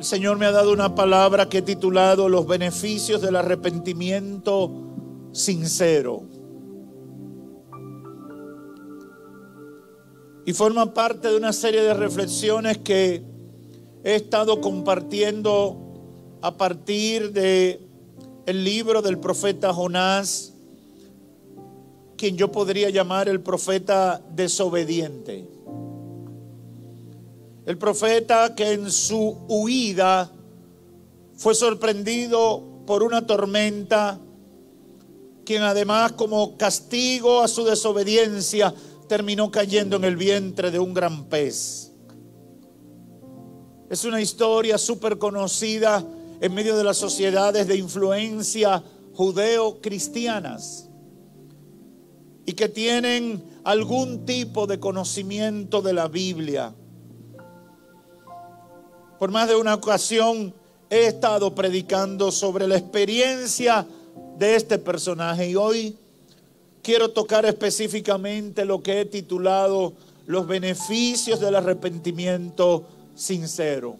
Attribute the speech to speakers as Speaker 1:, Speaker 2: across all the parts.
Speaker 1: El Señor me ha dado una palabra que he titulado Los beneficios del arrepentimiento sincero. Y forma parte de una serie de reflexiones que he estado compartiendo a partir de el libro del profeta Jonás, quien yo podría llamar el profeta desobediente. El profeta que en su huida fue sorprendido por una tormenta, quien además como castigo a su desobediencia terminó cayendo en el vientre de un gran pez. Es una historia súper conocida en medio de las sociedades de influencia judeo-cristianas y que tienen algún tipo de conocimiento de la Biblia. Por más de una ocasión he estado predicando sobre la experiencia de este personaje y hoy quiero tocar específicamente lo que he titulado los beneficios del arrepentimiento sincero.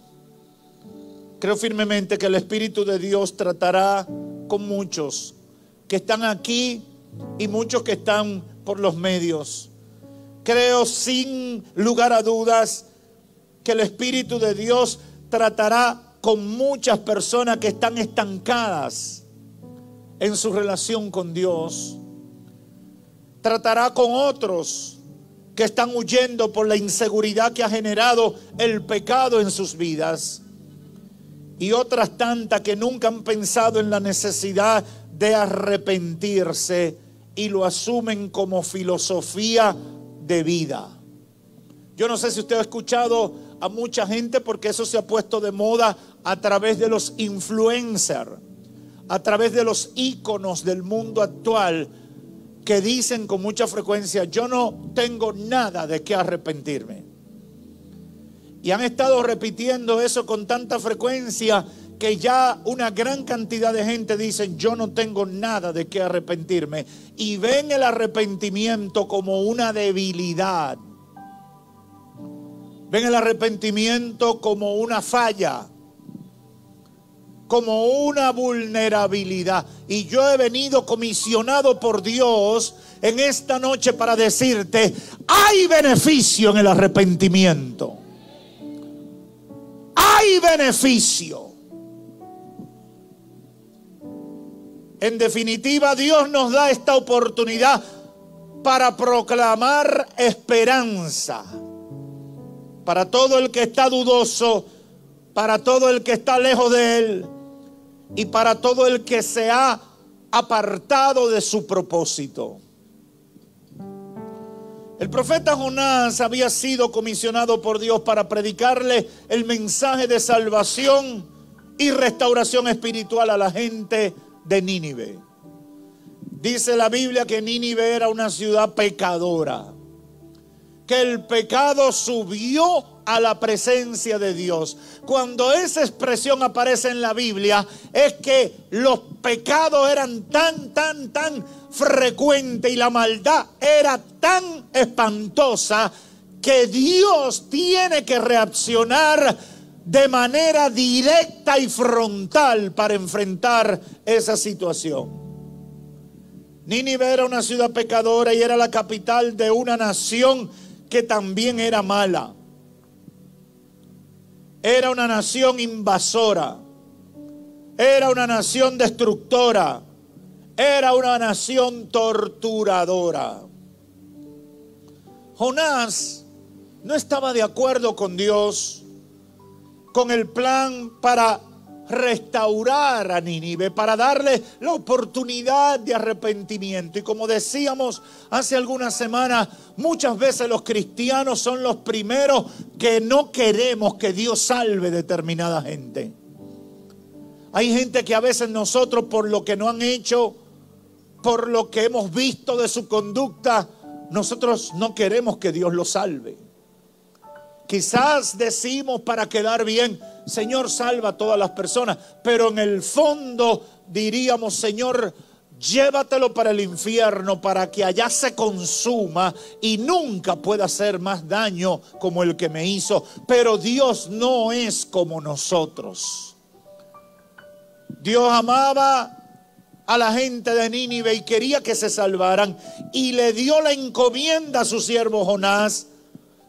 Speaker 1: Creo firmemente que el Espíritu de Dios tratará con muchos que están aquí y muchos que están por los medios. Creo sin lugar a dudas que el Espíritu de Dios tratará con muchas personas que están estancadas en su relación con Dios. Tratará con otros que están huyendo por la inseguridad que ha generado el pecado en sus vidas. Y otras tantas que nunca han pensado en la necesidad de arrepentirse y lo asumen como filosofía de vida. Yo no sé si usted ha escuchado a mucha gente porque eso se ha puesto de moda a través de los influencers, a través de los íconos del mundo actual que dicen con mucha frecuencia, yo no tengo nada de qué arrepentirme. Y han estado repitiendo eso con tanta frecuencia que ya una gran cantidad de gente dicen, yo no tengo nada de qué arrepentirme. Y ven el arrepentimiento como una debilidad Ven el arrepentimiento como una falla, como una vulnerabilidad. Y yo he venido comisionado por Dios en esta noche para decirte, hay beneficio en el arrepentimiento. Hay beneficio. En definitiva, Dios nos da esta oportunidad para proclamar esperanza para todo el que está dudoso, para todo el que está lejos de Él y para todo el que se ha apartado de su propósito. El profeta Jonás había sido comisionado por Dios para predicarle el mensaje de salvación y restauración espiritual a la gente de Nínive. Dice la Biblia que Nínive era una ciudad pecadora que el pecado subió a la presencia de Dios. Cuando esa expresión aparece en la Biblia, es que los pecados eran tan, tan, tan frecuentes y la maldad era tan espantosa que Dios tiene que reaccionar de manera directa y frontal para enfrentar esa situación. Nínive era una ciudad pecadora y era la capital de una nación que también era mala. Era una nación invasora. Era una nación destructora. Era una nación torturadora. Jonás no estaba de acuerdo con Dios, con el plan para restaurar a Nínive, para darle la oportunidad de arrepentimiento. Y como decíamos hace algunas semanas, muchas veces los cristianos son los primeros que no queremos que Dios salve determinada gente. Hay gente que a veces nosotros por lo que no han hecho, por lo que hemos visto de su conducta, nosotros no queremos que Dios lo salve. Quizás decimos para quedar bien, Señor, salva a todas las personas, pero en el fondo diríamos, Señor, llévatelo para el infierno para que allá se consuma y nunca pueda hacer más daño como el que me hizo. Pero Dios no es como nosotros. Dios amaba a la gente de Nínive y quería que se salvaran y le dio la encomienda a su siervo Jonás.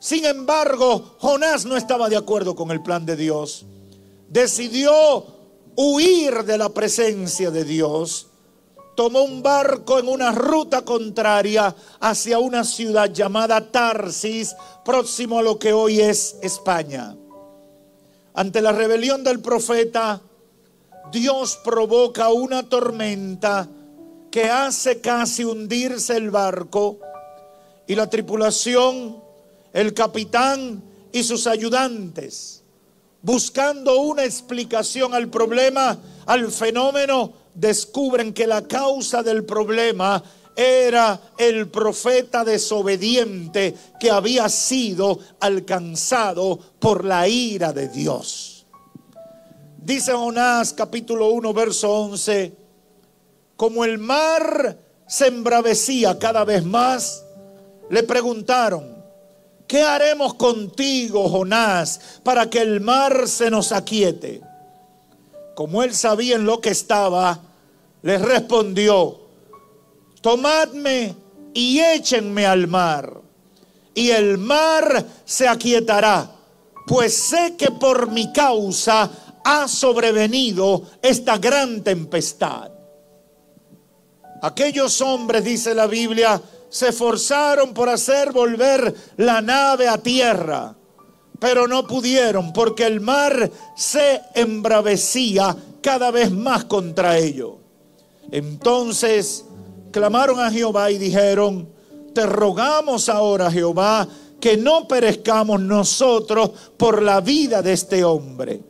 Speaker 1: Sin embargo, Jonás no estaba de acuerdo con el plan de Dios. Decidió huir de la presencia de Dios tomó un barco en una ruta contraria hacia una ciudad llamada Tarsis, próximo a lo que hoy es España. Ante la rebelión del profeta, Dios provoca una tormenta que hace casi hundirse el barco y la tripulación, el capitán y sus ayudantes, buscando una explicación al problema, al fenómeno, descubren que la causa del problema era el profeta desobediente que había sido alcanzado por la ira de Dios. Dice Jonás capítulo 1 verso 11, como el mar se embravecía cada vez más, le preguntaron, ¿qué haremos contigo, Jonás, para que el mar se nos aquiete? como él sabía en lo que estaba, les respondió, tomadme y échenme al mar, y el mar se aquietará, pues sé que por mi causa ha sobrevenido esta gran tempestad. Aquellos hombres, dice la Biblia, se esforzaron por hacer volver la nave a tierra pero no pudieron porque el mar se embravecía cada vez más contra ellos. Entonces clamaron a Jehová y dijeron, te rogamos ahora, Jehová, que no perezcamos nosotros por la vida de este hombre,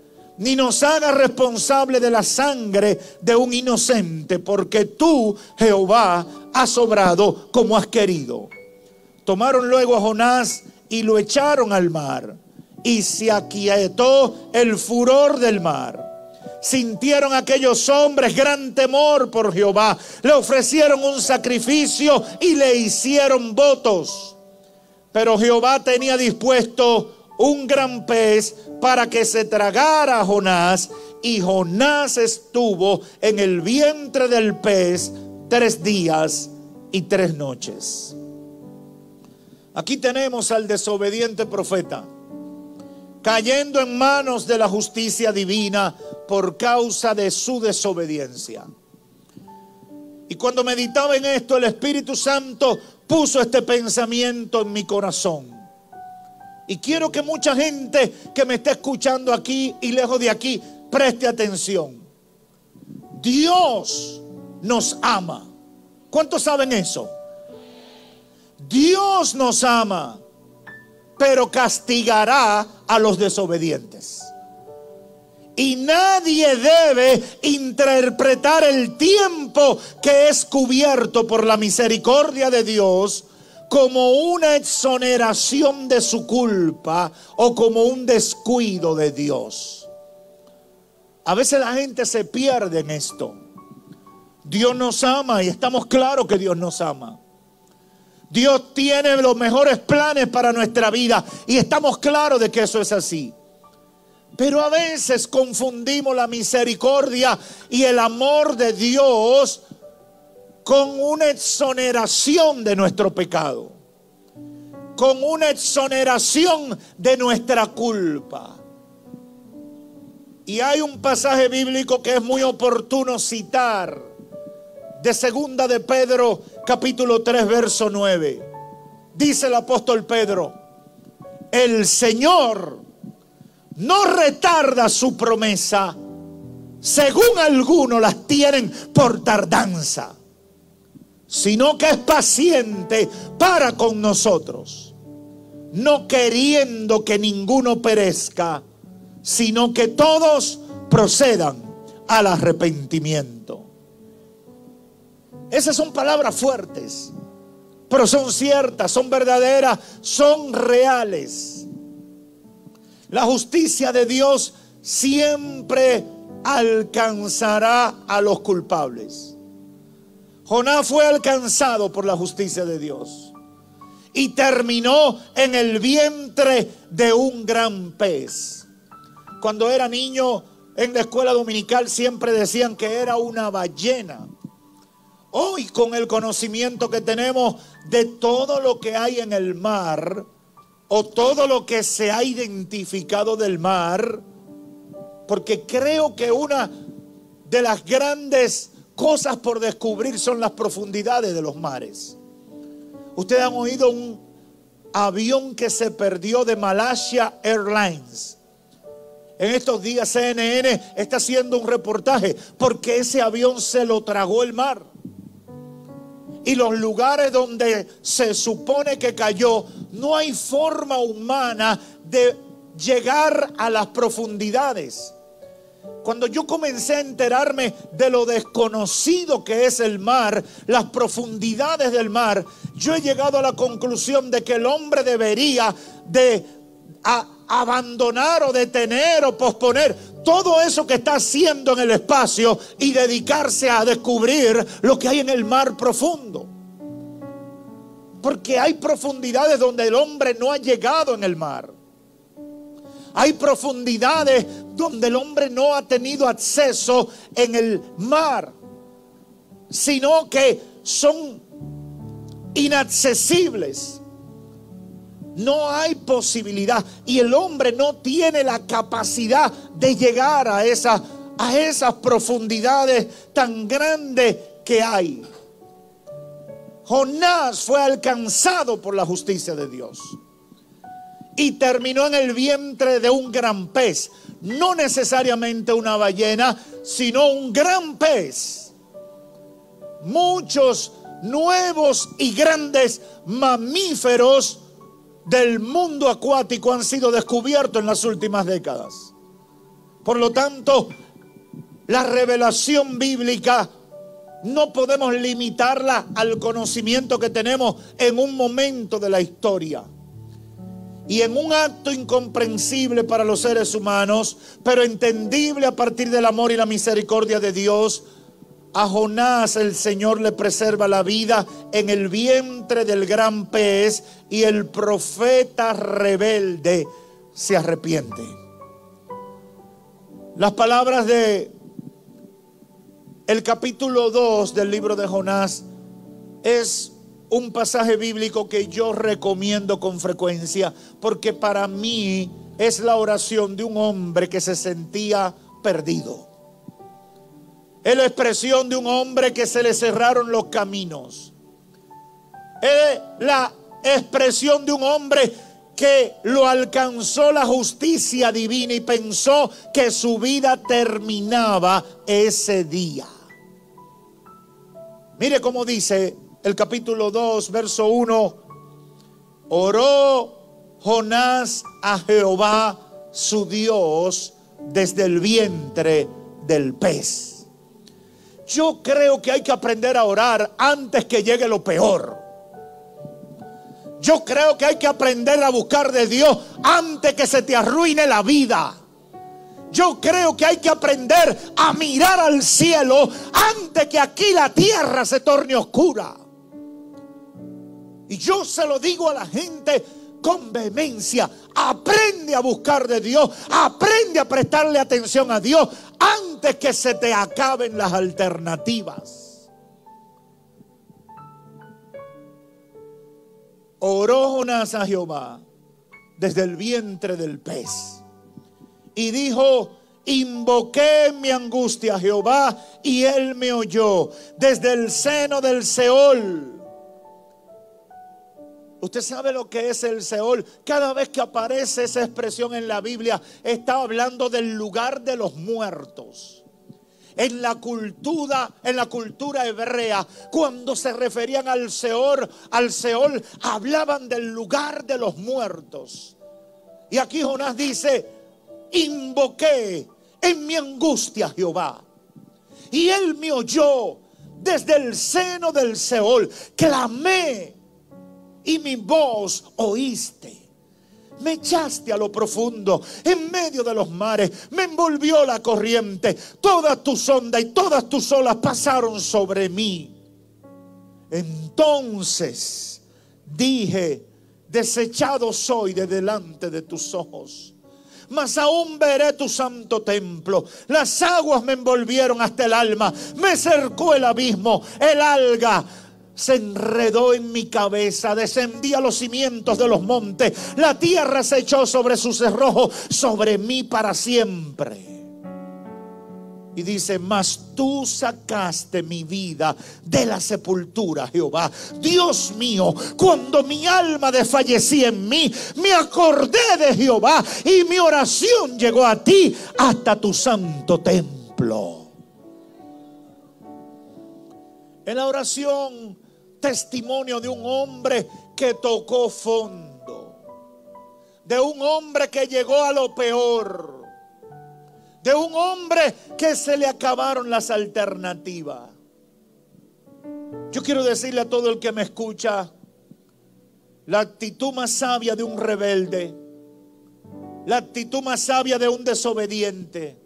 Speaker 1: ni nos haga responsable de la sangre de un inocente, porque tú, Jehová, has obrado como has querido. Tomaron luego a Jonás y lo echaron al mar y se aquietó el furor del mar. Sintieron aquellos hombres gran temor por Jehová. Le ofrecieron un sacrificio y le hicieron votos. Pero Jehová tenía dispuesto un gran pez para que se tragara a Jonás. Y Jonás estuvo en el vientre del pez tres días y tres noches. Aquí tenemos al desobediente profeta cayendo en manos de la justicia divina por causa de su desobediencia. Y cuando meditaba en esto, el Espíritu Santo puso este pensamiento en mi corazón. Y quiero que mucha gente que me esté escuchando aquí y lejos de aquí preste atención. Dios nos ama. ¿Cuántos saben eso? Dios nos ama pero castigará a los desobedientes. Y nadie debe interpretar el tiempo que es cubierto por la misericordia de Dios como una exoneración de su culpa o como un descuido de Dios. A veces la gente se pierde en esto. Dios nos ama y estamos claros que Dios nos ama. Dios tiene los mejores planes para nuestra vida y estamos claros de que eso es así. Pero a veces confundimos la misericordia y el amor de Dios con una exoneración de nuestro pecado, con una exoneración de nuestra culpa. Y hay un pasaje bíblico que es muy oportuno citar de segunda de Pedro capítulo 3 verso 9. Dice el apóstol Pedro, el Señor no retarda su promesa, según algunos las tienen por tardanza, sino que es paciente para con nosotros, no queriendo que ninguno perezca, sino que todos procedan al arrepentimiento. Esas son palabras fuertes, pero son ciertas, son verdaderas, son reales. La justicia de Dios siempre alcanzará a los culpables. Jonás fue alcanzado por la justicia de Dios y terminó en el vientre de un gran pez. Cuando era niño en la escuela dominical siempre decían que era una ballena. Hoy con el conocimiento que tenemos de todo lo que hay en el mar o todo lo que se ha identificado del mar, porque creo que una de las grandes cosas por descubrir son las profundidades de los mares. Ustedes han oído un avión que se perdió de Malaysia Airlines. En estos días CNN está haciendo un reportaje porque ese avión se lo tragó el mar. Y los lugares donde se supone que cayó, no hay forma humana de llegar a las profundidades. Cuando yo comencé a enterarme de lo desconocido que es el mar, las profundidades del mar, yo he llegado a la conclusión de que el hombre debería de abandonar o detener o posponer todo eso que está haciendo en el espacio y dedicarse a descubrir lo que hay en el mar profundo. Porque hay profundidades donde el hombre no ha llegado en el mar. Hay profundidades donde el hombre no ha tenido acceso en el mar, sino que son inaccesibles. No hay posibilidad y el hombre no tiene la capacidad de llegar a, esa, a esas profundidades tan grandes que hay. Jonás fue alcanzado por la justicia de Dios y terminó en el vientre de un gran pez. No necesariamente una ballena, sino un gran pez. Muchos nuevos y grandes mamíferos del mundo acuático han sido descubiertos en las últimas décadas. Por lo tanto, la revelación bíblica no podemos limitarla al conocimiento que tenemos en un momento de la historia. Y en un acto incomprensible para los seres humanos, pero entendible a partir del amor y la misericordia de Dios, a Jonás el Señor le preserva la vida en el vientre del gran pez y el profeta rebelde se arrepiente. Las palabras de el capítulo 2 del libro de Jonás es un pasaje bíblico que yo recomiendo con frecuencia porque para mí es la oración de un hombre que se sentía perdido. Es la expresión de un hombre que se le cerraron los caminos. Es la expresión de un hombre que lo alcanzó la justicia divina y pensó que su vida terminaba ese día. Mire cómo dice el capítulo 2, verso 1. Oró Jonás a Jehová su Dios desde el vientre del pez. Yo creo que hay que aprender a orar antes que llegue lo peor. Yo creo que hay que aprender a buscar de Dios antes que se te arruine la vida. Yo creo que hay que aprender a mirar al cielo antes que aquí la tierra se torne oscura. Y yo se lo digo a la gente con vehemencia. Aprende a buscar de Dios. Aprende a prestarle atención a Dios antes que se te acaben las alternativas. Oró Jonás a Jehová desde el vientre del pez y dijo, invoqué mi angustia a Jehová y él me oyó desde el seno del Seol Usted sabe lo que es el Seol. Cada vez que aparece esa expresión en la Biblia, está hablando del lugar de los muertos. En la cultura, en la cultura hebrea, cuando se referían al Seol, al Seol, hablaban del lugar de los muertos. Y aquí Jonás dice, invoqué en mi angustia a Jehová. Y él me oyó desde el seno del Seol. Clamé y mi voz oíste. Me echaste a lo profundo, en medio de los mares, me envolvió la corriente, todas tus ondas y todas tus olas pasaron sobre mí. Entonces dije, desechado soy de delante de tus ojos. Mas aún veré tu santo templo. Las aguas me envolvieron hasta el alma. Me cercó el abismo, el alga se enredó en mi cabeza, descendí a los cimientos de los montes, la tierra se echó sobre sus cerrojos, sobre mí para siempre. Y dice, mas tú sacaste mi vida de la sepultura, Jehová. Dios mío, cuando mi alma desfallecía en mí, me acordé de Jehová y mi oración llegó a ti hasta tu santo templo. En la oración, testimonio de un hombre que tocó fondo, de un hombre que llegó a lo peor de un hombre que se le acabaron las alternativas. Yo quiero decirle a todo el que me escucha, la actitud más sabia de un rebelde, la actitud más sabia de un desobediente,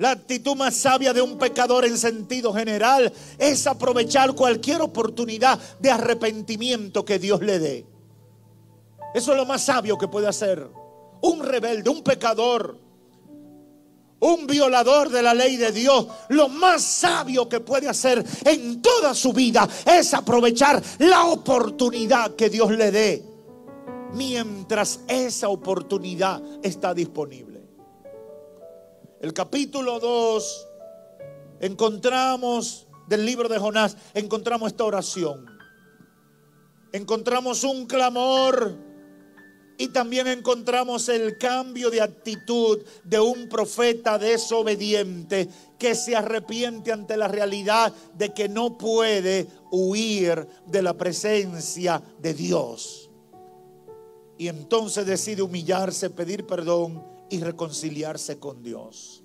Speaker 1: la actitud más sabia de un pecador en sentido general es aprovechar cualquier oportunidad de arrepentimiento que Dios le dé. Eso es lo más sabio que puede hacer un rebelde, un pecador un violador de la ley de Dios, lo más sabio que puede hacer en toda su vida es aprovechar la oportunidad que Dios le dé mientras esa oportunidad está disponible. El capítulo 2 encontramos del libro de Jonás, encontramos esta oración. Encontramos un clamor y también encontramos el cambio de actitud de un profeta desobediente que se arrepiente ante la realidad de que no puede huir de la presencia de Dios. Y entonces decide humillarse, pedir perdón y reconciliarse con Dios.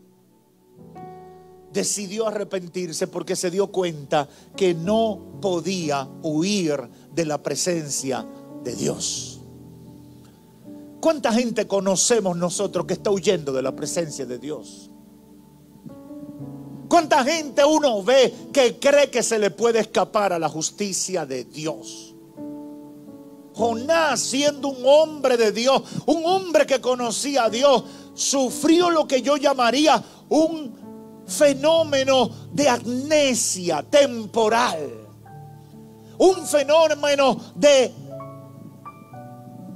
Speaker 1: Decidió arrepentirse porque se dio cuenta que no podía huir de la presencia de Dios. ¿Cuánta gente conocemos nosotros que está huyendo de la presencia de Dios? ¿Cuánta gente uno ve que cree que se le puede escapar a la justicia de Dios? Jonás, siendo un hombre de Dios, un hombre que conocía a Dios, sufrió lo que yo llamaría un fenómeno de amnesia temporal. Un fenómeno de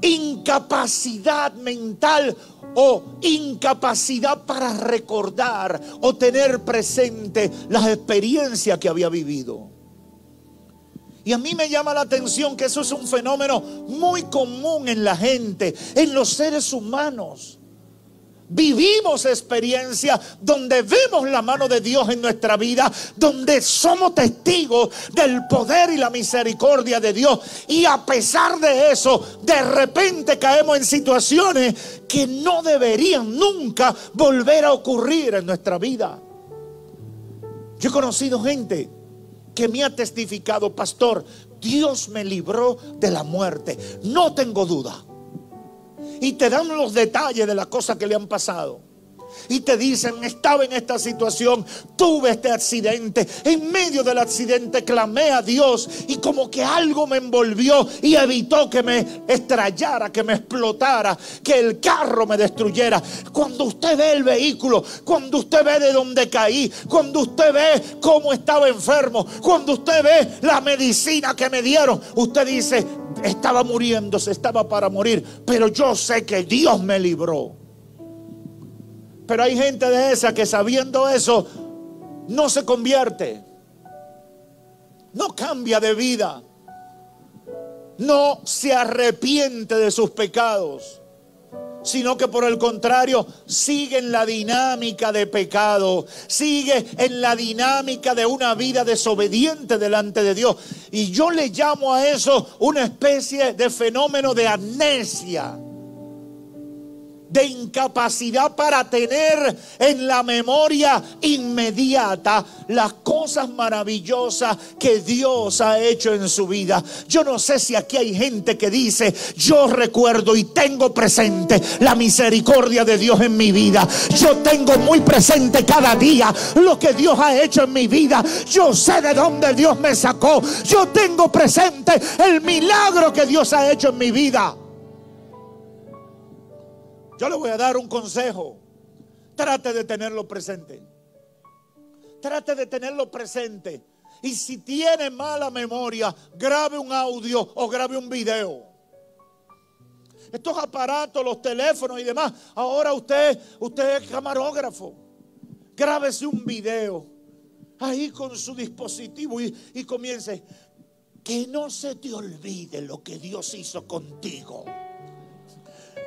Speaker 1: incapacidad mental o incapacidad para recordar o tener presente las experiencias que había vivido. Y a mí me llama la atención que eso es un fenómeno muy común en la gente, en los seres humanos vivimos experiencias donde vemos la mano de Dios en nuestra vida, donde somos testigos del poder y la misericordia de Dios. Y a pesar de eso, de repente caemos en situaciones que no deberían nunca volver a ocurrir en nuestra vida. Yo he conocido gente que me ha testificado, pastor, Dios me libró de la muerte. No tengo duda y te dan los detalles de las cosas que le han pasado. Y te dicen, estaba en esta situación, tuve este accidente, en medio del accidente clamé a Dios y como que algo me envolvió y evitó que me estrellara, que me explotara, que el carro me destruyera. Cuando usted ve el vehículo, cuando usted ve de dónde caí, cuando usted ve cómo estaba enfermo, cuando usted ve la medicina que me dieron, usted dice, estaba muriéndose, estaba para morir, pero yo sé que Dios me libró. Pero hay gente de esa que sabiendo eso no se convierte, no cambia de vida, no se arrepiente de sus pecados sino que por el contrario sigue en la dinámica de pecado, sigue en la dinámica de una vida desobediente delante de Dios. Y yo le llamo a eso una especie de fenómeno de amnesia. De incapacidad para tener en la memoria inmediata las cosas maravillosas que Dios ha hecho en su vida. Yo no sé si aquí hay gente que dice, yo recuerdo y tengo presente la misericordia de Dios en mi vida. Yo tengo muy presente cada día lo que Dios ha hecho en mi vida. Yo sé de dónde Dios me sacó. Yo tengo presente el milagro que Dios ha hecho en mi vida. Yo le voy a dar un consejo. Trate de tenerlo presente. Trate de tenerlo presente. Y si tiene mala memoria, grabe un audio o grabe un video. Estos aparatos, los teléfonos y demás. Ahora usted, usted es camarógrafo. Grábese un video ahí con su dispositivo y, y comience. Que no se te olvide lo que Dios hizo contigo.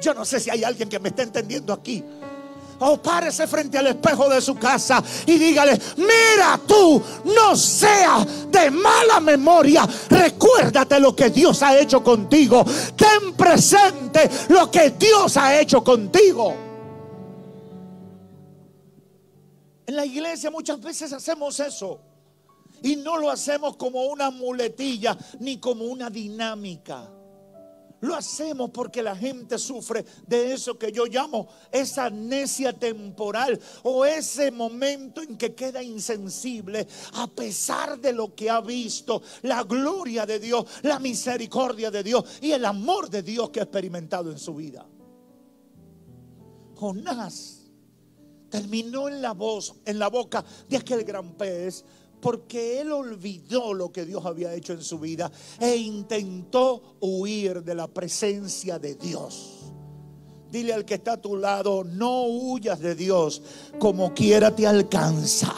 Speaker 1: Yo no sé si hay alguien que me está entendiendo aquí. O párese frente al espejo de su casa y dígale, mira tú, no sea de mala memoria. Recuérdate lo que Dios ha hecho contigo. Ten presente lo que Dios ha hecho contigo. En la iglesia muchas veces hacemos eso. Y no lo hacemos como una muletilla ni como una dinámica. Lo hacemos porque la gente sufre de eso que yo llamo esa amnesia temporal o ese momento en que queda insensible a pesar de lo que ha visto, la gloria de Dios, la misericordia de Dios y el amor de Dios que ha experimentado en su vida. Jonás terminó en la voz, en la boca de aquel gran pez porque él olvidó lo que Dios había hecho en su vida e intentó huir de la presencia de Dios. Dile al que está a tu lado, no huyas de Dios, como quiera te alcanza.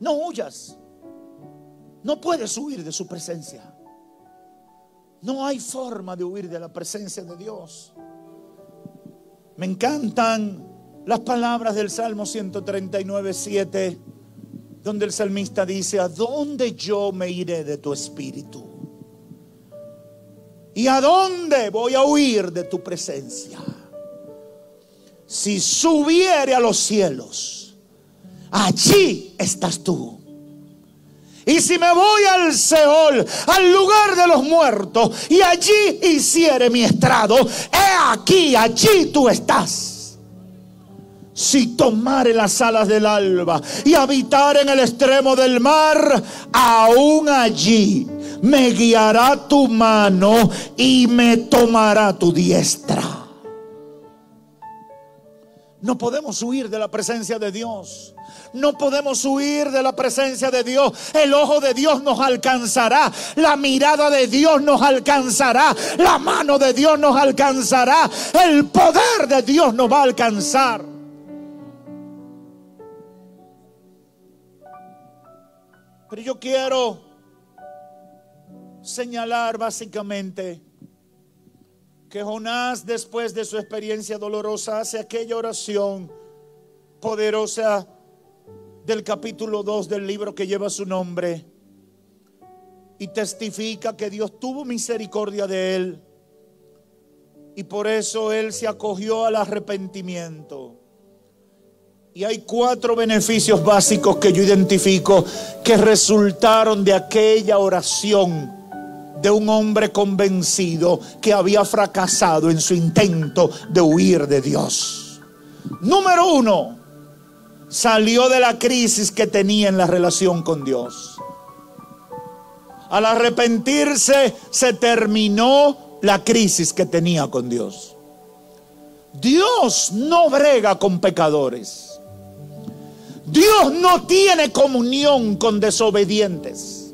Speaker 1: No huyas. No puedes huir de su presencia. No hay forma de huir de la presencia de Dios. Me encantan las palabras del Salmo 139, 7, donde el salmista dice, ¿a dónde yo me iré de tu espíritu? ¿Y a dónde voy a huir de tu presencia? Si subiere a los cielos, allí estás tú. Y si me voy al Seol, al lugar de los muertos, y allí hiciere mi estrado, he aquí, allí tú estás si tomare las alas del alba y habitar en el extremo del mar, aún allí me guiará tu mano y me tomará tu diestra. No podemos huir de la presencia de Dios. No podemos huir de la presencia de Dios. El ojo de Dios nos alcanzará. La mirada de Dios nos alcanzará. La mano de Dios nos alcanzará. El poder de Dios nos va a alcanzar. Pero yo quiero señalar básicamente que Jonás después de su experiencia dolorosa hace aquella oración poderosa del capítulo 2 del libro que lleva su nombre y testifica que Dios tuvo misericordia de él y por eso él se acogió al arrepentimiento. Y hay cuatro beneficios básicos que yo identifico que resultaron de aquella oración de un hombre convencido que había fracasado en su intento de huir de Dios. Número uno, salió de la crisis que tenía en la relación con Dios. Al arrepentirse se terminó la crisis que tenía con Dios. Dios no brega con pecadores. Dios no tiene comunión con desobedientes.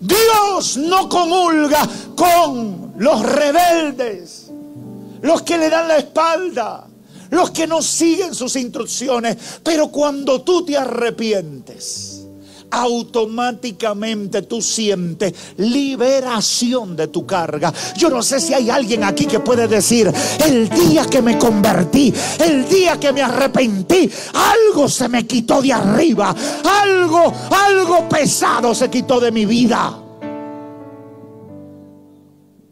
Speaker 1: Dios no comulga con los rebeldes, los que le dan la espalda, los que no siguen sus instrucciones. Pero cuando tú te arrepientes, automáticamente tú sientes liberación de tu carga. Yo no sé si hay alguien aquí que puede decir, el día que me convertí, el día que me arrepentí, algo se me quitó de arriba, algo, algo pesado se quitó de mi vida.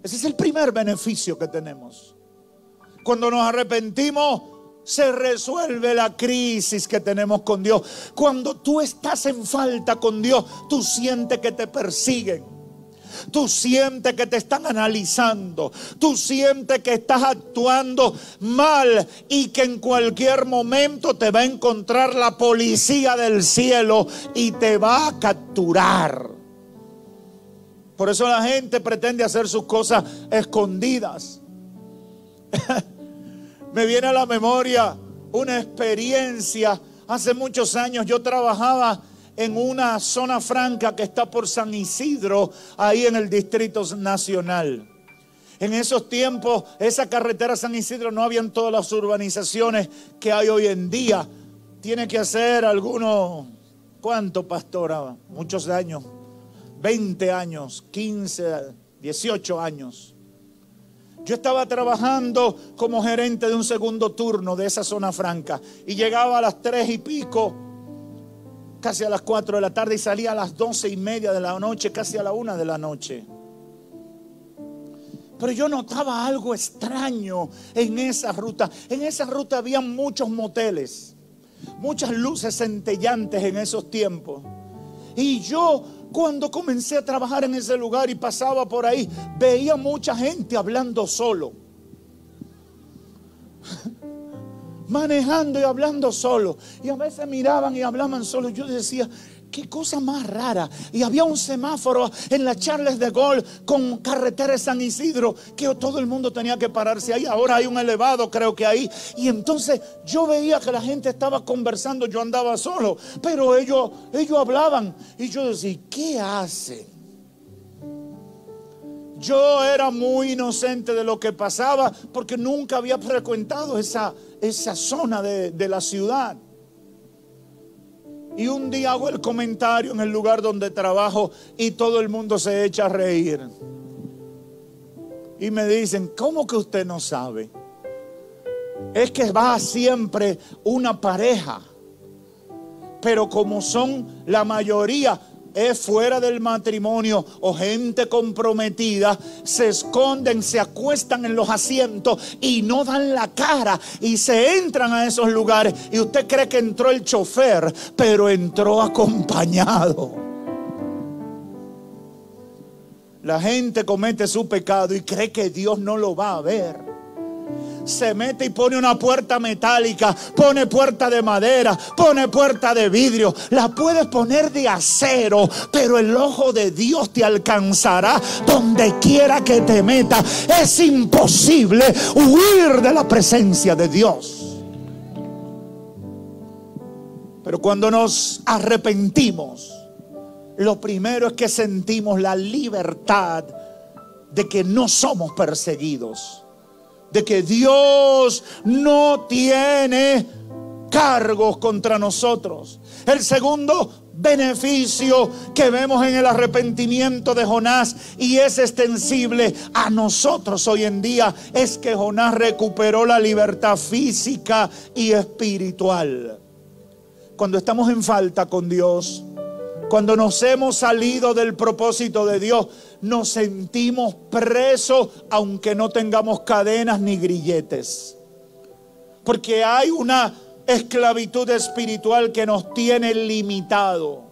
Speaker 1: Ese es el primer beneficio que tenemos. Cuando nos arrepentimos, se resuelve la crisis que tenemos con Dios. Cuando tú estás en falta con Dios, tú sientes que te persiguen. Tú sientes que te están analizando. Tú sientes que estás actuando mal y que en cualquier momento te va a encontrar la policía del cielo y te va a capturar. Por eso la gente pretende hacer sus cosas escondidas. Me viene a la memoria una experiencia. Hace muchos años yo trabajaba en una zona franca que está por San Isidro, ahí en el Distrito Nacional. En esos tiempos, esa carretera San Isidro no habían todas las urbanizaciones que hay hoy en día. Tiene que hacer algunos, ¿cuánto pastora? Muchos años, 20 años, 15, 18 años. Yo estaba trabajando como gerente de un segundo turno de esa zona franca y llegaba a las tres y pico casi a las 4 de la tarde y salía a las doce y media de la noche, casi a la una de la noche. Pero yo notaba algo extraño en esa ruta. En esa ruta había muchos moteles, muchas luces centellantes en esos tiempos. Y yo cuando comencé a trabajar en ese lugar y pasaba por ahí, veía mucha gente hablando solo. manejando y hablando solo. Y a veces miraban y hablaban solo. Yo decía, qué cosa más rara. Y había un semáforo en la Charles de Gaulle con carretera de San Isidro que todo el mundo tenía que pararse ahí. Ahora hay un elevado, creo que ahí. Y entonces yo veía que la gente estaba conversando, yo andaba solo, pero ellos, ellos hablaban. Y yo decía, ¿qué hacen? Yo era muy inocente de lo que pasaba porque nunca había frecuentado esa, esa zona de, de la ciudad. Y un día hago el comentario en el lugar donde trabajo y todo el mundo se echa a reír. Y me dicen, ¿cómo que usted no sabe? Es que va siempre una pareja. Pero como son la mayoría es fuera del matrimonio o gente comprometida, se esconden, se acuestan en los asientos y no dan la cara y se entran a esos lugares y usted cree que entró el chofer, pero entró acompañado. La gente comete su pecado y cree que Dios no lo va a ver se mete y pone una puerta metálica, pone puerta de madera, pone puerta de vidrio. La puedes poner de acero, pero el ojo de Dios te alcanzará donde quiera que te meta. Es imposible huir de la presencia de Dios. Pero cuando nos arrepentimos, lo primero es que sentimos la libertad de que no somos perseguidos de que Dios no tiene cargos contra nosotros. El segundo beneficio que vemos en el arrepentimiento de Jonás y es extensible a nosotros hoy en día es que Jonás recuperó la libertad física y espiritual. Cuando estamos en falta con Dios, cuando nos hemos salido del propósito de Dios, nos sentimos presos aunque no tengamos cadenas ni grilletes. Porque hay una esclavitud espiritual que nos tiene limitado.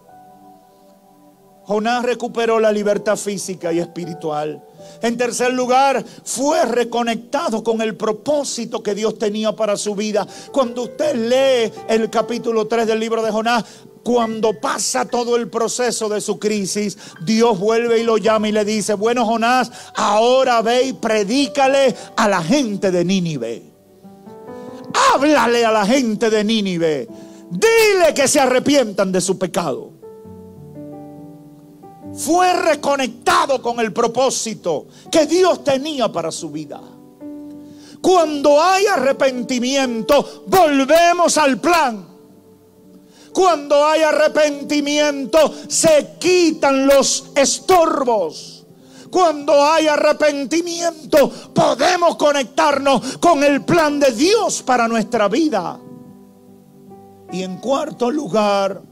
Speaker 1: Jonás recuperó la libertad física y espiritual. En tercer lugar, fue reconectado con el propósito que Dios tenía para su vida. Cuando usted lee el capítulo 3 del libro de Jonás, cuando pasa todo el proceso de su crisis, Dios vuelve y lo llama y le dice, bueno Jonás, ahora ve y predícale a la gente de Nínive. Háblale a la gente de Nínive. Dile que se arrepientan de su pecado. Fue reconectado con el propósito que Dios tenía para su vida. Cuando hay arrepentimiento, volvemos al plan. Cuando hay arrepentimiento, se quitan los estorbos. Cuando hay arrepentimiento, podemos conectarnos con el plan de Dios para nuestra vida. Y en cuarto lugar,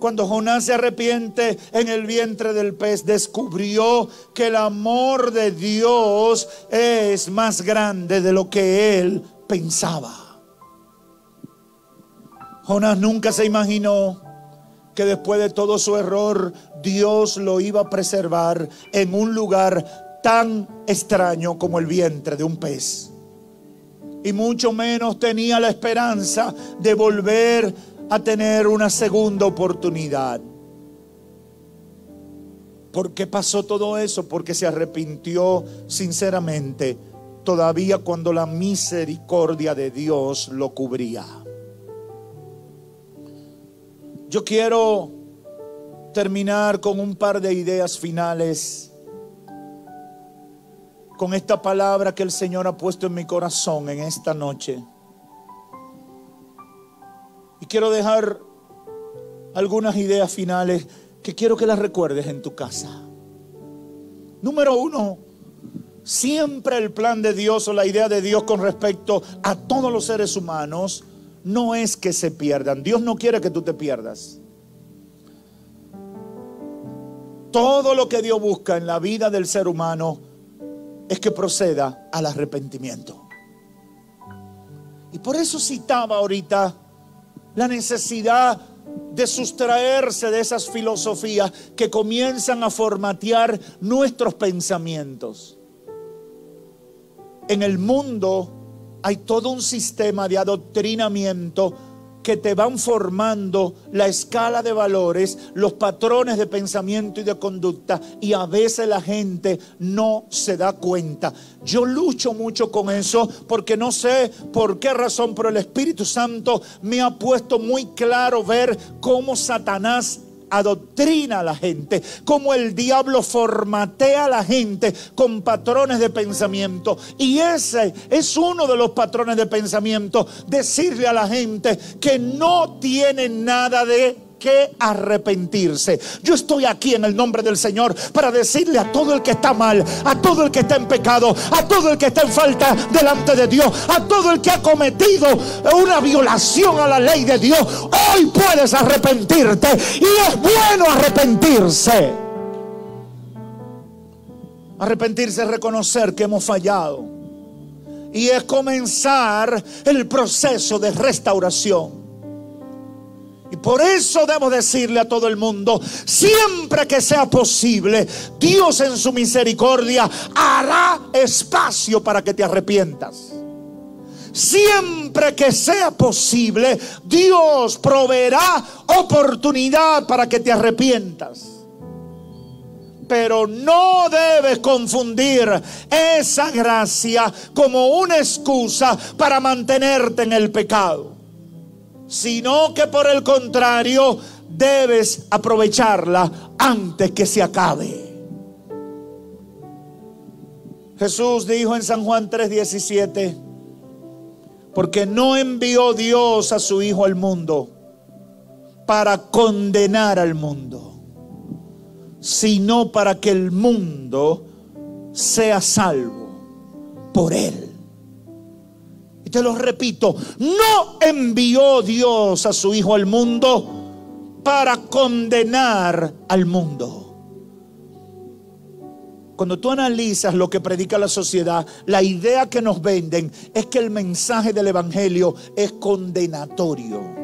Speaker 1: Cuando Jonás se arrepiente en el vientre del pez, descubrió que el amor de Dios es más grande de lo que él pensaba. Jonás nunca se imaginó que después de todo su error, Dios lo iba a preservar en un lugar tan extraño como el vientre de un pez. Y mucho menos tenía la esperanza de volver a tener una segunda oportunidad. ¿Por qué pasó todo eso? Porque se arrepintió sinceramente, todavía cuando la misericordia de Dios lo cubría. Yo quiero terminar con un par de ideas finales, con esta palabra que el Señor ha puesto en mi corazón en esta noche. Y quiero dejar algunas ideas finales que quiero que las recuerdes en tu casa. Número uno, siempre el plan de Dios o la idea de Dios con respecto a todos los seres humanos no es que se pierdan. Dios no quiere que tú te pierdas. Todo lo que Dios busca en la vida del ser humano es que proceda al arrepentimiento. Y por eso citaba ahorita la necesidad de sustraerse de esas filosofías que comienzan a formatear nuestros pensamientos. En el mundo hay todo un sistema de adoctrinamiento que te van formando la escala de valores, los patrones de pensamiento y de conducta y a veces la gente no se da cuenta. Yo lucho mucho con eso porque no sé por qué razón, pero el Espíritu Santo me ha puesto muy claro ver cómo Satanás adoctrina a la gente, como el diablo formatea a la gente con patrones de pensamiento. Y ese es uno de los patrones de pensamiento, decirle a la gente que no tiene nada de que arrepentirse. Yo estoy aquí en el nombre del Señor para decirle a todo el que está mal, a todo el que está en pecado, a todo el que está en falta delante de Dios, a todo el que ha cometido una violación a la ley de Dios, hoy puedes arrepentirte y es bueno arrepentirse. Arrepentirse es reconocer que hemos fallado y es comenzar el proceso de restauración. Y por eso debo decirle a todo el mundo, siempre que sea posible, Dios en su misericordia hará espacio para que te arrepientas. Siempre que sea posible, Dios proveerá oportunidad para que te arrepientas. Pero no debes confundir esa gracia como una excusa para mantenerte en el pecado sino que por el contrario debes aprovecharla antes que se acabe. Jesús dijo en San Juan 3:17, porque no envió Dios a su Hijo al mundo para condenar al mundo, sino para que el mundo sea salvo por él te lo repito, no envió Dios a su Hijo al mundo para condenar al mundo. Cuando tú analizas lo que predica la sociedad, la idea que nos venden es que el mensaje del Evangelio es condenatorio.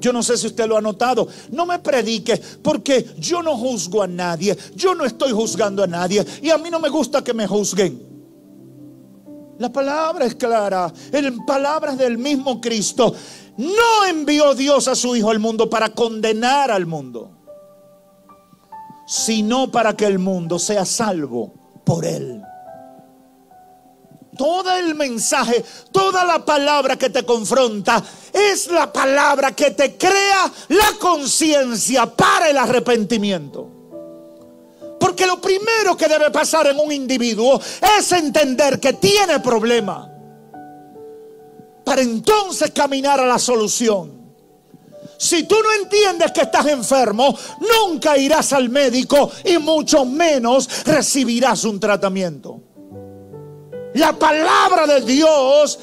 Speaker 1: Yo no sé si usted lo ha notado. No me predique porque yo no juzgo a nadie. Yo no estoy juzgando a nadie. Y a mí no me gusta que me juzguen. La palabra es clara. En palabras del mismo Cristo. No envió Dios a su Hijo al mundo para condenar al mundo, sino para que el mundo sea salvo por Él. Todo el mensaje, toda la palabra que te confronta es la palabra que te crea la conciencia para el arrepentimiento. Lo primero que debe pasar en un individuo es entender que tiene problema. Para entonces caminar a la solución. Si tú no entiendes que estás enfermo, nunca irás al médico y mucho menos recibirás un tratamiento. La palabra de Dios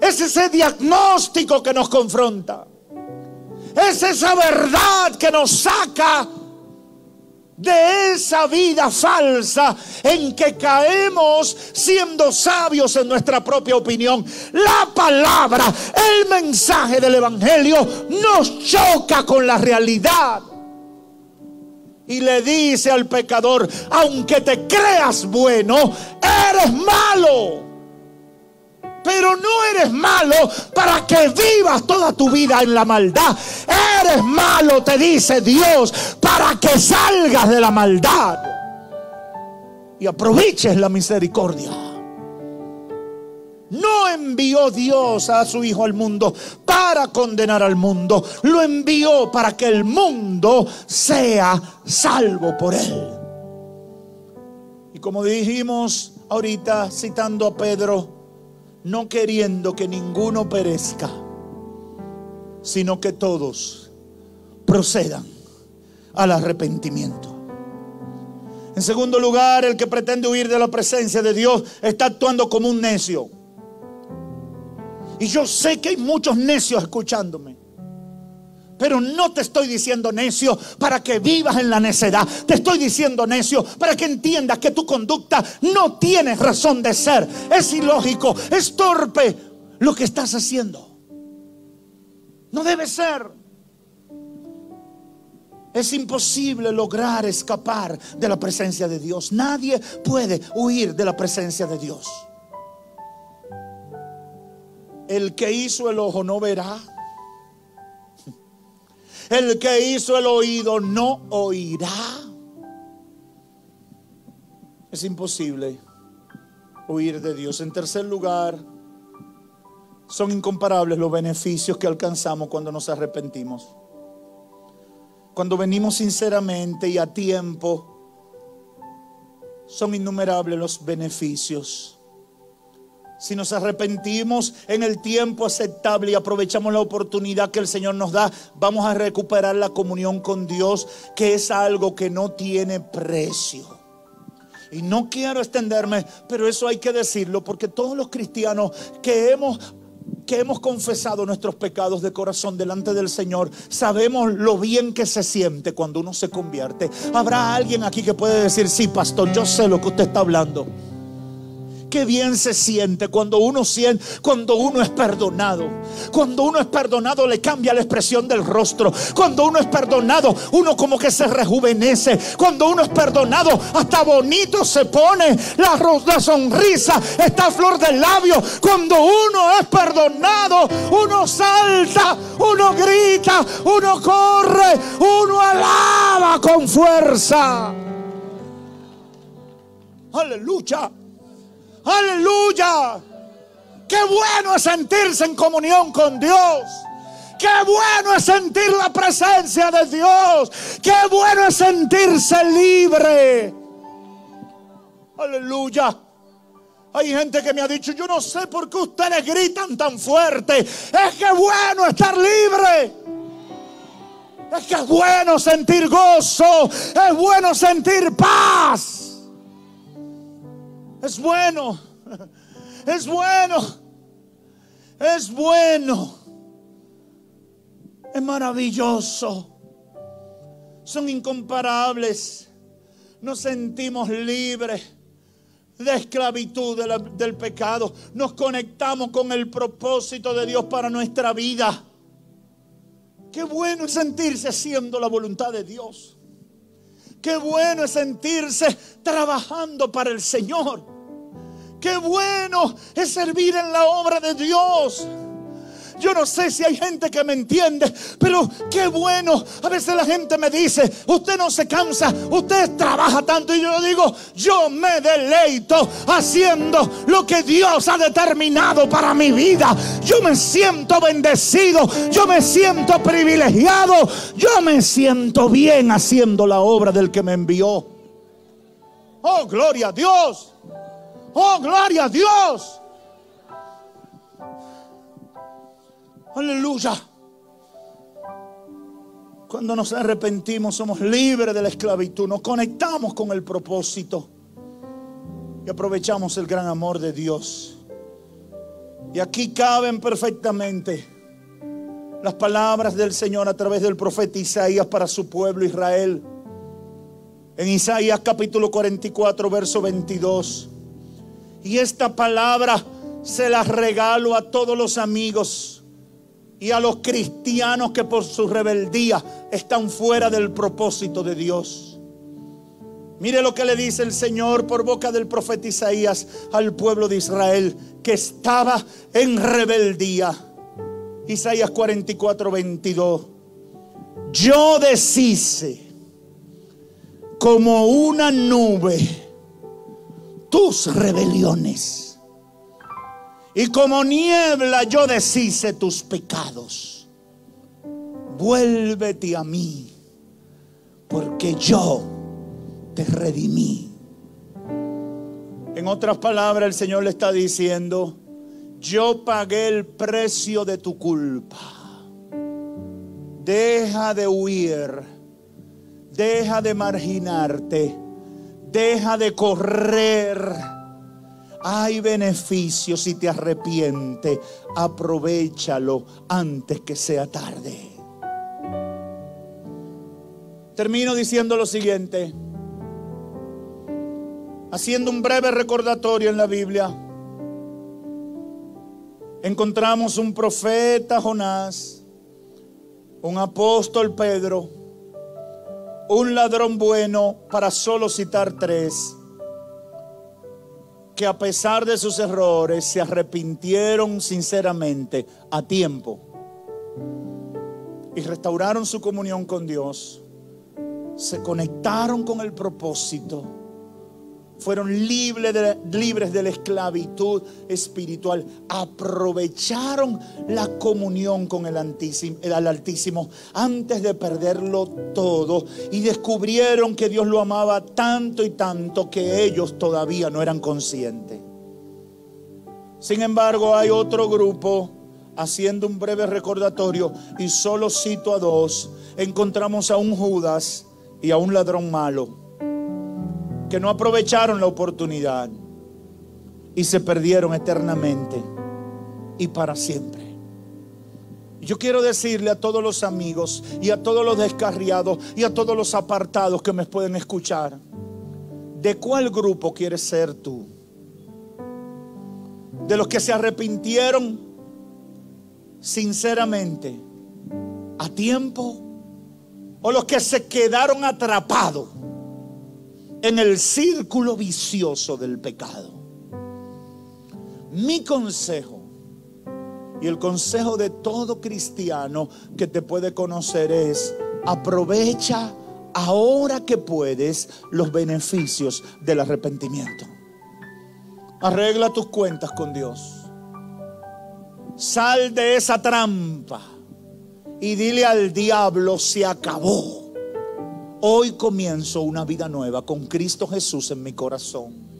Speaker 1: es ese diagnóstico que nos confronta. Es esa verdad que nos saca de esa vida falsa en que caemos siendo sabios en nuestra propia opinión. La palabra, el mensaje del Evangelio nos choca con la realidad. Y le dice al pecador, aunque te creas bueno, eres malo. Pero no eres malo para que vivas toda tu vida en la maldad. Eres malo, te dice Dios, para que salgas de la maldad y aproveches la misericordia. No envió Dios a su Hijo al mundo para condenar al mundo. Lo envió para que el mundo sea salvo por él. Y como dijimos ahorita citando a Pedro, no queriendo que ninguno perezca, sino que todos procedan al arrepentimiento. En segundo lugar, el que pretende huir de la presencia de Dios está actuando como un necio. Y yo sé que hay muchos necios escuchándome. Pero no te estoy diciendo necio para que vivas en la necedad. Te estoy diciendo necio para que entiendas que tu conducta no tiene razón de ser. Es ilógico, es torpe lo que estás haciendo. No debe ser. Es imposible lograr escapar de la presencia de Dios. Nadie puede huir de la presencia de Dios. El que hizo el ojo no verá el que hizo el oído no oirá. Es imposible huir de Dios. En tercer lugar, son incomparables los beneficios que alcanzamos cuando nos arrepentimos. Cuando venimos sinceramente y a tiempo, son innumerables los beneficios. Si nos arrepentimos en el tiempo aceptable y aprovechamos la oportunidad que el Señor nos da, vamos a recuperar la comunión con Dios, que es algo que no tiene precio. Y no quiero extenderme, pero eso hay que decirlo, porque todos los cristianos que hemos que hemos confesado nuestros pecados de corazón delante del Señor, sabemos lo bien que se siente cuando uno se convierte. Habrá alguien aquí que puede decir, sí, pastor, yo sé lo que usted está hablando. Qué bien se siente cuando uno siente, cuando uno es perdonado. Cuando uno es perdonado le cambia la expresión del rostro. Cuando uno es perdonado, uno como que se rejuvenece. Cuando uno es perdonado, hasta bonito se pone. La, la sonrisa está a flor del labio. Cuando uno es perdonado, uno salta, uno grita, uno corre, uno alaba con fuerza. Aleluya. Aleluya. Qué bueno es sentirse en comunión con Dios. Qué bueno es sentir la presencia de Dios. Qué bueno es sentirse libre. Aleluya. Hay gente que me ha dicho, yo no sé por qué ustedes gritan tan fuerte. Es que bueno estar libre. Es que es bueno sentir gozo. Es bueno sentir paz. Es bueno. Es bueno. Es bueno. Es maravilloso. Son incomparables. Nos sentimos libres de esclavitud del pecado. Nos conectamos con el propósito de Dios para nuestra vida. Qué bueno es sentirse haciendo la voluntad de Dios. Qué bueno es sentirse trabajando para el Señor. Qué bueno es servir en la obra de Dios. Yo no sé si hay gente que me entiende, pero qué bueno. A veces la gente me dice, usted no se cansa, usted trabaja tanto. Y yo digo, yo me deleito haciendo lo que Dios ha determinado para mi vida. Yo me siento bendecido, yo me siento privilegiado, yo me siento bien haciendo la obra del que me envió. Oh, gloria a Dios. Oh, gloria a Dios. Aleluya. Cuando nos arrepentimos somos libres de la esclavitud, nos conectamos con el propósito y aprovechamos el gran amor de Dios. Y aquí caben perfectamente las palabras del Señor a través del profeta Isaías para su pueblo Israel. En Isaías capítulo 44, verso 22. Y esta palabra se la regalo a todos los amigos y a los cristianos que por su rebeldía están fuera del propósito de Dios. Mire lo que le dice el Señor por boca del profeta Isaías al pueblo de Israel que estaba en rebeldía. Isaías 44, 22. Yo deshice como una nube tus rebeliones. Y como niebla yo deshice tus pecados. Vuélvete a mí, porque yo te redimí. En otras palabras, el Señor le está diciendo, yo pagué el precio de tu culpa. Deja de huir, deja de marginarte, deja de correr. Hay beneficios si te arrepientes. Aprovechalo antes que sea tarde. Termino diciendo lo siguiente. Haciendo un breve recordatorio en la Biblia encontramos un profeta Jonás, un apóstol Pedro, un ladrón bueno, para solo citar tres, que a pesar de sus errores se arrepintieron sinceramente a tiempo y restauraron su comunión con Dios, se conectaron con el propósito fueron libres de, libres de la esclavitud espiritual, aprovecharon la comunión con el, el Altísimo antes de perderlo todo y descubrieron que Dios lo amaba tanto y tanto que ellos todavía no eran conscientes. Sin embargo, hay otro grupo, haciendo un breve recordatorio, y solo cito a dos, encontramos a un Judas y a un ladrón malo que no aprovecharon la oportunidad y se perdieron eternamente y para siempre. Yo quiero decirle a todos los amigos y a todos los descarriados y a todos los apartados que me pueden escuchar, ¿de cuál grupo quieres ser tú? ¿De los que se arrepintieron sinceramente a tiempo? ¿O los que se quedaron atrapados? En el círculo vicioso del pecado. Mi consejo y el consejo de todo cristiano que te puede conocer es aprovecha ahora que puedes los beneficios del arrepentimiento. Arregla tus cuentas con Dios. Sal de esa trampa y dile al diablo se acabó. Hoy comienzo una vida nueva con Cristo Jesús en mi corazón.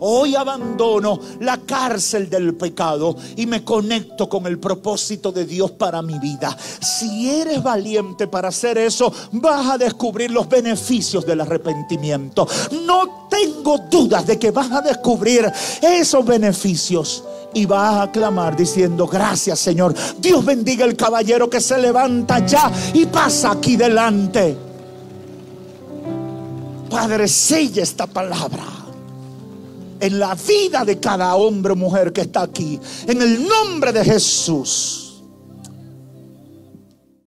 Speaker 1: Hoy abandono la cárcel del pecado y me conecto con el propósito de Dios para mi vida. Si eres valiente para hacer eso, vas a descubrir los beneficios del arrepentimiento. No tengo dudas de que vas a descubrir esos beneficios y vas a clamar diciendo, gracias Señor. Dios bendiga el caballero que se levanta ya y pasa aquí delante. Padre, sella esta palabra en la vida de cada hombre o mujer que está aquí. En el nombre de Jesús.